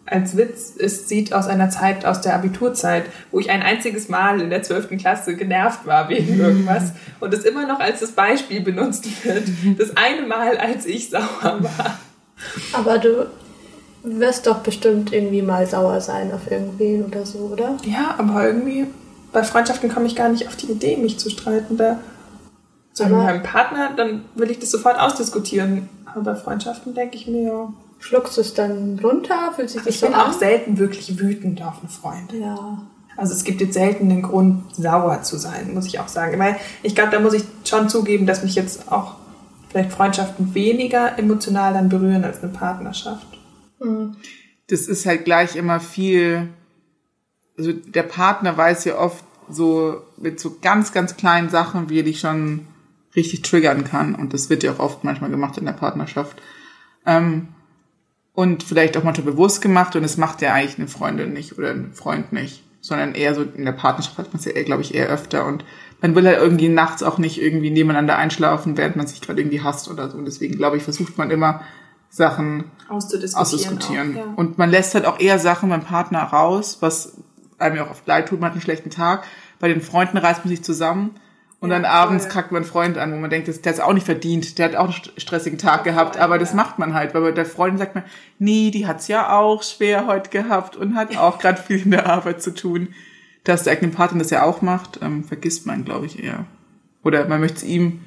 als Witz ist, sieht aus einer Zeit aus der Abiturzeit, wo ich ein einziges Mal in der 12. Klasse genervt war wegen irgendwas und es immer noch als das Beispiel benutzt wird. Das eine Mal, als ich sauer war. Aber du wirst doch bestimmt irgendwie mal sauer sein auf irgendwen oder so, oder? Ja, aber irgendwie bei Freundschaften komme ich gar nicht auf die Idee, mich zu streiten. Da so mit meinem Partner, dann will ich das sofort ausdiskutieren. Aber bei Freundschaften denke ich mir, ja. Schluckst du es dann runter? Fühlt sich das Ich so bin an? auch selten wirklich wütend auf einen Freund. Ja. Also es gibt jetzt selten einen Grund, sauer zu sein, muss ich auch sagen. Weil ich glaube, da muss ich schon zugeben, dass mich jetzt auch vielleicht Freundschaften weniger emotional dann berühren als eine Partnerschaft. das ist halt gleich immer viel, also der Partner weiß ja oft so mit so ganz, ganz kleinen Sachen, wie er dich schon richtig triggern kann. Und das wird ja auch oft manchmal gemacht in der Partnerschaft. Ähm, und vielleicht auch manchmal bewusst gemacht und das macht ja eigentlich eine Freundin nicht oder ein Freund nicht, sondern eher so in der Partnerschaft hat man es ja, glaube ich, eher öfter und man will halt irgendwie nachts auch nicht irgendwie nebeneinander einschlafen, während man sich gerade irgendwie hasst oder so. Und deswegen, glaube ich, versucht man immer Sachen Auszudiskutieren. ausdiskutieren. Auch, ja. Und man lässt halt auch eher Sachen beim Partner raus, was einem ja auch oft leid tut, man hat einen schlechten Tag. Bei den Freunden reißt man sich zusammen und Ja, dann abends voll. kackt man einen Freund an, wo man denkt, das, der ist auch nicht verdient, der hat auch einen st- stressigen Tag gehabt, voll, aber das macht man halt, weil bei der Freundin sagt man, nee, die hat's ja auch schwer heute gehabt und hat auch gerade viel in der Arbeit zu tun. Dass der eigene Partner das ja auch macht, ähm, vergisst man, glaube ich, eher. Oder man möchte es ihm,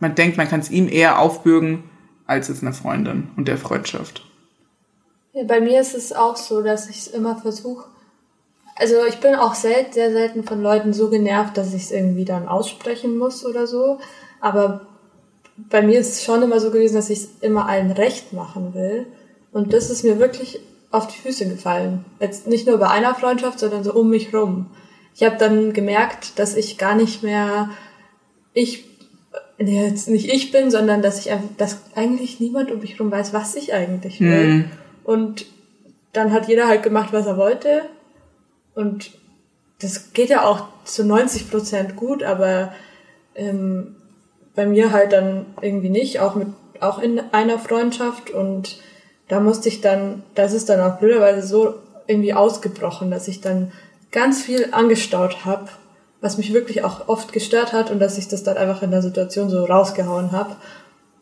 man denkt, man kann es ihm eher aufbürgen, als es einer Freundin und der Freundschaft. Ja, bei mir ist es auch so, dass ich es immer versuche. Also ich bin auch sel sehr selten von Leuten so genervt, dass ich es irgendwie dann aussprechen muss oder so. Aber bei mir ist es schon immer so gewesen, dass ich es immer allen recht machen will. Und das ist mir wirklich auf die Füße gefallen. Jetzt nicht nur bei einer Freundschaft, sondern so um mich rum. Ich habe dann gemerkt, dass ich gar nicht mehr ich nee, jetzt nicht ich bin, sondern dass ich einfach, dass eigentlich niemand um mich rum weiß, was ich eigentlich will. Und dann hat jeder halt gemacht, was er wollte. Und das geht ja auch zu 90 Prozent gut, aber ähm, bei mir halt dann irgendwie nicht, auch mit, auch in einer Freundschaft. Und da musste ich dann, das ist dann auch blöderweise so irgendwie ausgebrochen, dass ich dann ganz viel angestaut habe, was mich wirklich auch oft gestört hat und dass ich das dann einfach in der Situation so rausgehauen habe.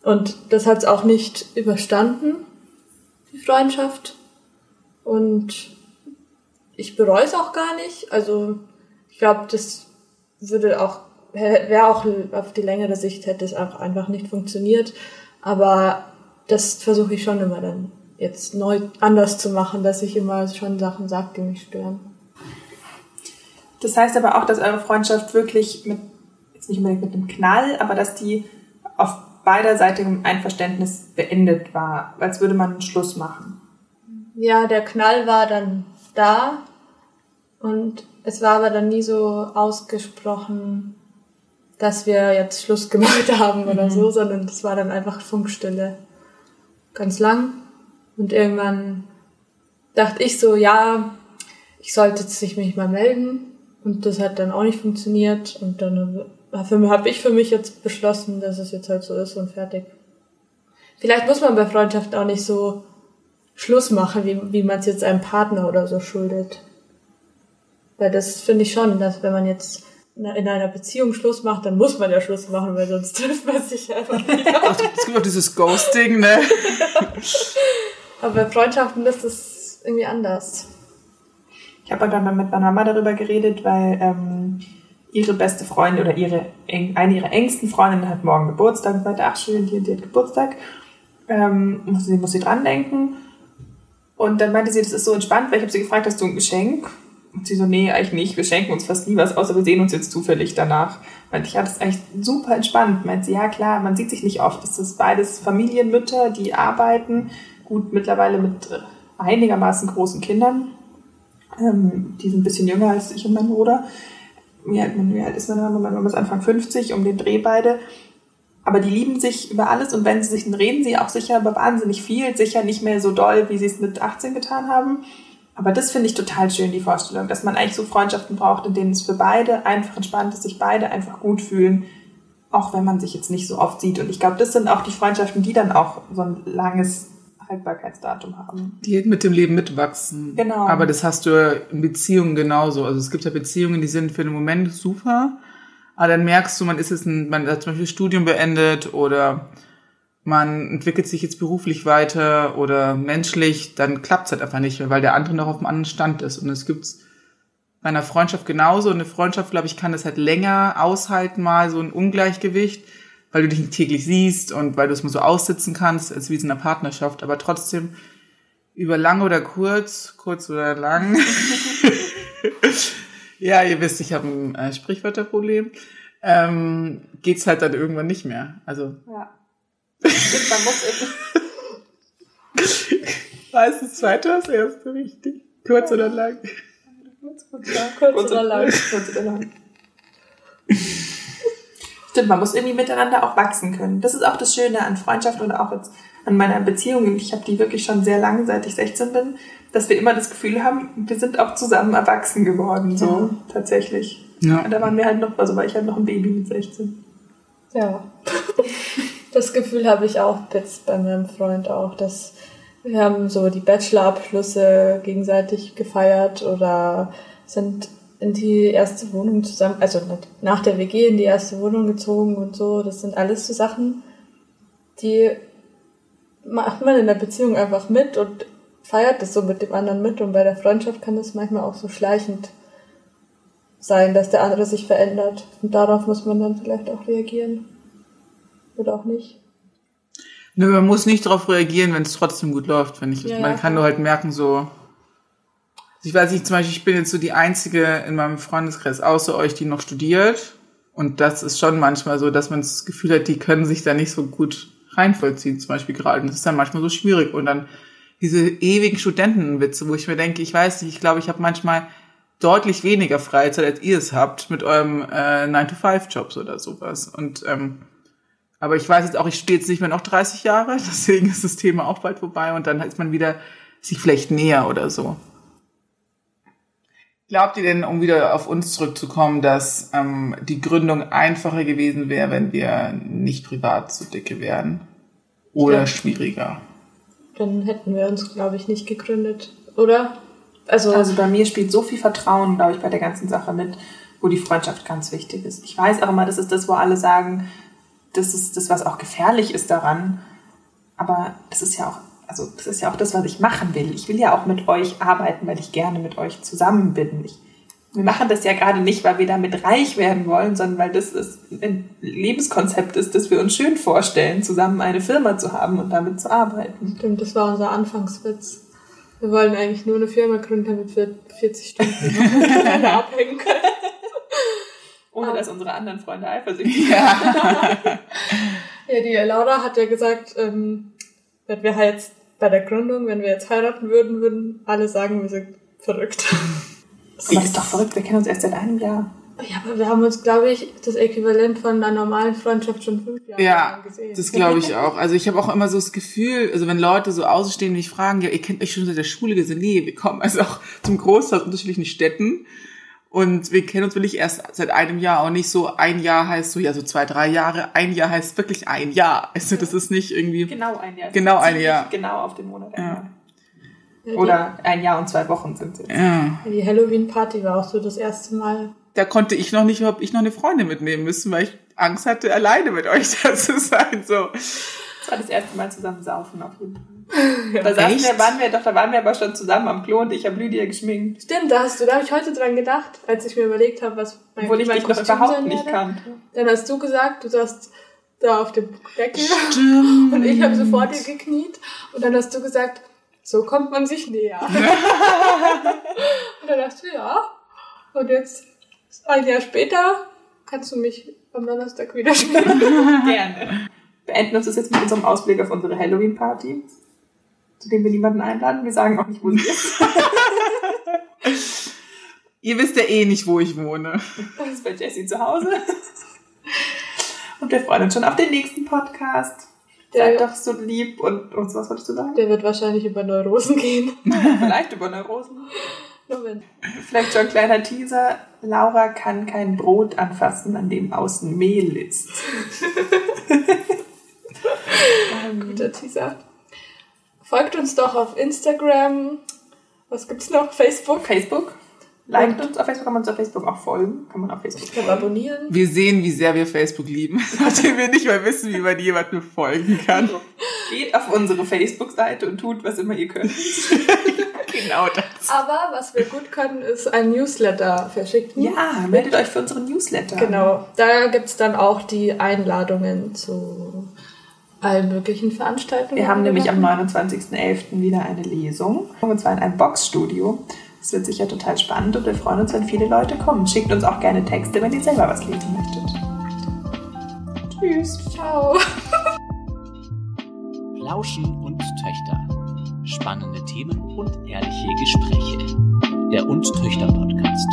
Und das hat es auch nicht überstanden, die Freundschaft. Und ich bereue es auch gar nicht. Also ich glaube, das würde auch, wäre auch auf die längere Sicht hätte es auch einfach nicht funktioniert. Aber das versuche ich schon immer dann jetzt neu anders zu machen, dass ich immer schon Sachen sage, die mich stören. Das heißt aber auch, dass eure Freundschaft wirklich mit, jetzt nicht unbedingt mit einem Knall, aber dass die auf beiderseitigem Einverständnis beendet war, als würde man einen Schluss machen. Ja, der Knall war dann da und es war aber dann nie so ausgesprochen, dass wir jetzt Schluss gemacht haben oder so, sondern es war dann einfach Funkstille. Ganz lang. Und irgendwann dachte ich so, ja, ich sollte jetzt sich mich mal melden. Und das hat dann auch nicht funktioniert. Und dann habe ich für mich jetzt beschlossen, dass es jetzt halt so ist und fertig. Vielleicht muss man bei Freundschaften auch nicht so Schluss machen, wie, wie man es jetzt einem Partner oder so schuldet. Weil das finde ich schon, dass wenn man jetzt in einer Beziehung Schluss macht, dann muss man ja Schluss machen, weil sonst trifft man sich einfach wieder. Es gibt auch dieses Ghosting, ne? Aber bei Freundschaften ist es irgendwie anders. Ich habe aber mal mit meiner Mama darüber geredet, weil ähm, ihre beste Freundin oder ihre eine ihrer engsten Freundinnen hat morgen Geburtstag und meinte, ach schön, die, die hat Geburtstag. Ähm, muss sie, muss sie dran denken. Und dann meinte sie, das ist so entspannt, weil ich habe sie gefragt, hast du ein Geschenk? Und sie so, nee, eigentlich nicht. Wir schenken uns fast nie was, außer wir sehen uns jetzt zufällig danach. Meinte ich, ja, das ist eigentlich super entspannt. Meinte sie, ja klar, man sieht sich nicht oft. Das ist beides Familienmütter, die arbeiten. Gut, mittlerweile mit einigermaßen großen Kindern. Ähm, die sind ein bisschen jünger als ich und mein Bruder. Wie alt, wie alt ist meine Mama? Meine Mama ist Anfang 50, um den Dreh beide. Aber die lieben sich über alles und wenn sie sich, dann reden sie auch sicher über wahnsinnig viel, sicher nicht mehr so doll, wie sie es mit 18 getan haben. Aber das finde ich total schön, die Vorstellung, dass man eigentlich so Freundschaften braucht, in denen es für beide einfach entspannt ist, sich beide einfach gut fühlen, auch wenn man sich jetzt nicht so oft sieht. Und ich glaube, das sind auch die Freundschaften, die dann auch so ein langes Haltbarkeitsdatum haben. Die mit dem Leben mitwachsen. Genau. Aber das hast du in Beziehungen genauso. Also es gibt ja Beziehungen, die sind für den Moment super, aber dann merkst du, man ist jetzt ein, man hat zum Beispiel Studium beendet oder man entwickelt sich jetzt beruflich weiter oder menschlich, dann klappt es halt einfach nicht mehr, weil der andere noch auf einem anderen Stand ist. Und es gibt's bei einer Freundschaft genauso. Und eine Freundschaft, glaube ich, kann das halt länger aushalten, mal so ein Ungleichgewicht, weil du dich nicht täglich siehst und weil du es mal so aussitzen kannst, als wie in einer Partnerschaft. Aber trotzdem über lang oder kurz, kurz oder lang. ja, ihr wisst, ich habe ein äh, Sprichwörterproblem. Ähm, geht's halt dann irgendwann nicht mehr. Also Ja. Man muss irgendwie. war es das zweite oder das erste richtig? Kurz oder lang? Kurz oder lang. Kurz oder lang. Stimmt, man muss irgendwie miteinander auch wachsen können. Das ist auch das Schöne an Freundschaft und auch jetzt an meiner Beziehung. Ich habe die wirklich schon sehr lange, seit ich 16 bin, dass wir immer das Gefühl haben, wir sind auch zusammen erwachsen geworden, so tatsächlich. Ja. Und da waren wir halt noch, also war ich halt noch ein Baby mit 16. Ja. Das Gefühl habe ich auch jetzt bei meinem Freund auch, dass wir haben so die Bachelorabschlüsse gegenseitig gefeiert oder sind in die erste Wohnung zusammen, also nach der WG in die erste Wohnung gezogen und so. Das sind alles so Sachen, die macht man in der Beziehung einfach mit und feiert das so mit dem anderen mit. Und bei der Freundschaft kann das manchmal auch so schleichend sein, dass der andere sich verändert. Und darauf muss man dann vielleicht auch reagieren. Oder auch nicht. Nö, man muss nicht darauf reagieren, wenn es trotzdem gut läuft, finde ich. Ja, man ja, kann nur halt merken, so. Ich weiß nicht, zum Beispiel, ich bin jetzt so die Einzige in meinem Freundeskreis außer euch, die noch studiert. Und das ist schon manchmal so, dass man das Gefühl hat, die können sich da nicht so gut reinvollziehen, zum Beispiel gerade. Und das ist dann manchmal so schwierig. Und dann diese ewigen Studentenwitze, wo ich mir denke, ich weiß nicht, ich glaube, ich habe manchmal deutlich weniger Freizeit, als ihr es habt mit eurem äh, 9-to-5-Jobs oder sowas. Und ähm, aber ich weiß jetzt auch, ich stehe jetzt nicht mehr noch 30 Jahre, deswegen ist das Thema auch bald vorbei und dann ist man wieder sich vielleicht näher oder so. Glaubt ihr denn, um wieder auf uns zurückzukommen, dass ähm, die Gründung einfacher gewesen wäre, wenn wir nicht privat so dicke wären? Oder Ja. schwieriger? Dann hätten wir uns, glaube ich, nicht gegründet. Oder? Also, Also bei mir spielt so viel Vertrauen, glaube ich, bei der ganzen Sache mit, wo die Freundschaft ganz wichtig ist. Ich weiß auch immer, das ist das, wo alle sagen, das ist das, was auch gefährlich ist daran. Aber das ist ja auch, also das ist ja auch das, was ich machen will. Ich will ja auch mit euch arbeiten, weil ich gerne mit euch zusammen bin. Ich, wir machen das ja gerade nicht, weil wir damit reich werden wollen, sondern weil das ist ein Lebenskonzept ist, das wir uns schön vorstellen, zusammen eine Firma zu haben und damit zu arbeiten. stimmt, das war unser Anfangswitz. Wir wollen eigentlich nur eine Firma gründen, damit wir 40 Stunden abhängen können. Ohne dass unsere anderen Freunde eifersüchtig Ja, die Laura hat ja gesagt, ähm, wenn wir halt jetzt bei der Gründung, wenn wir jetzt heiraten würden, würden alle sagen, wir sind verrückt. Aber das ist doch verrückt, wir kennen uns erst seit einem Jahr. Ja, aber wir haben uns, glaube ich, das Äquivalent von einer normalen Freundschaft schon fünf Jahre Ja, lang gesehen. das glaube ich auch. Also ich habe auch immer so das Gefühl, also wenn Leute so außenstehen und mich fragen, ja, ihr kennt euch schon seit der Schule, wir sind, nee, wir kommen also auch zum Großteil aus unterschiedlichen Städten und wir kennen uns wirklich erst seit einem Jahr und nicht so ein Jahr heißt so, ja, so zwei, drei Jahre, ein Jahr heißt wirklich ein Jahr. Also das ist nicht irgendwie, Genau ein Jahr. Genau ein Jahr. Genau auf den Monat. ein Ja. Oder ein Jahr und zwei Wochen sind es. ja. Die Halloween-Party war auch so das erste Mal. Da konnte ich noch nicht, überhaupt ich noch eine Freundin mitnehmen müssen, weil ich Angst hatte, alleine mit euch da zu sein, so. Das war das erste Mal zusammen saufen auf jeden Fall. Da saßen wir, waren wir doch, da waren wir aber schon zusammen am Klo und ich habe Lydia geschminkt. Stimmt, da hast du, da habe ich heute dran gedacht, als ich mir überlegt habe, was mein, Obwohl ich mein dich noch überhaupt nicht kannte. Dann hast du gesagt, du saßt da auf dem Deckel Stimmt. und ich habe so vor dir gekniet und dann hast du gesagt, so kommt man sich näher. und dann dachte ich, ja. Und jetzt, ein Jahr später, kannst du mich am Donnerstag wieder spielen. Gerne. Beenden uns das jetzt mit unserem Ausblick auf unsere Halloween-Party, zu dem wir niemanden einladen. Wir sagen auch nicht, wo sie ist. Ihr wisst ja eh nicht, wo ich wohne. Das ist bei Jessie zu Hause. Und wir freuen uns schon auf den nächsten Podcast. Seid Der, doch so lieb und uns, was wolltest du sagen? der wird wahrscheinlich über Neurosen gehen. Vielleicht über Neurosen. Vielleicht schon ein kleiner Teaser. Laura kann kein Brot anfassen, an dem außen Mehl ist. Guter Teaser. Folgt uns doch auf Instagram. Was gibt's noch? Facebook. Facebook. Liked uns auf Facebook, kann man uns auf Facebook auch folgen. Kann man auf Facebook Ich kann abonnieren. Wir sehen, wie sehr wir Facebook lieben, nachdem wir nicht mal wissen, wie man jemandem folgen kann. Geht auf unsere Facebook-Seite und tut, was immer ihr könnt. Genau das. Aber was wir gut können, ist ein Newsletter verschicken. Ja, meldet euch für unseren Newsletter. Genau. Da gibt's dann auch die Einladungen zu allen möglichen Veranstaltungen. Wir haben nämlich am machen. 29.11. wieder eine Lesung. Und zwar in einem Boxstudio. Das wird sicher total spannend und wir freuen uns, wenn viele Leute kommen. Schickt uns auch gerne Texte, wenn ihr selber was lesen möchtet. Tschüss. Ciao. Plauschen und Töchter. Spannende Themen und ehrliche Gespräche. Der Und Töchter Podcast.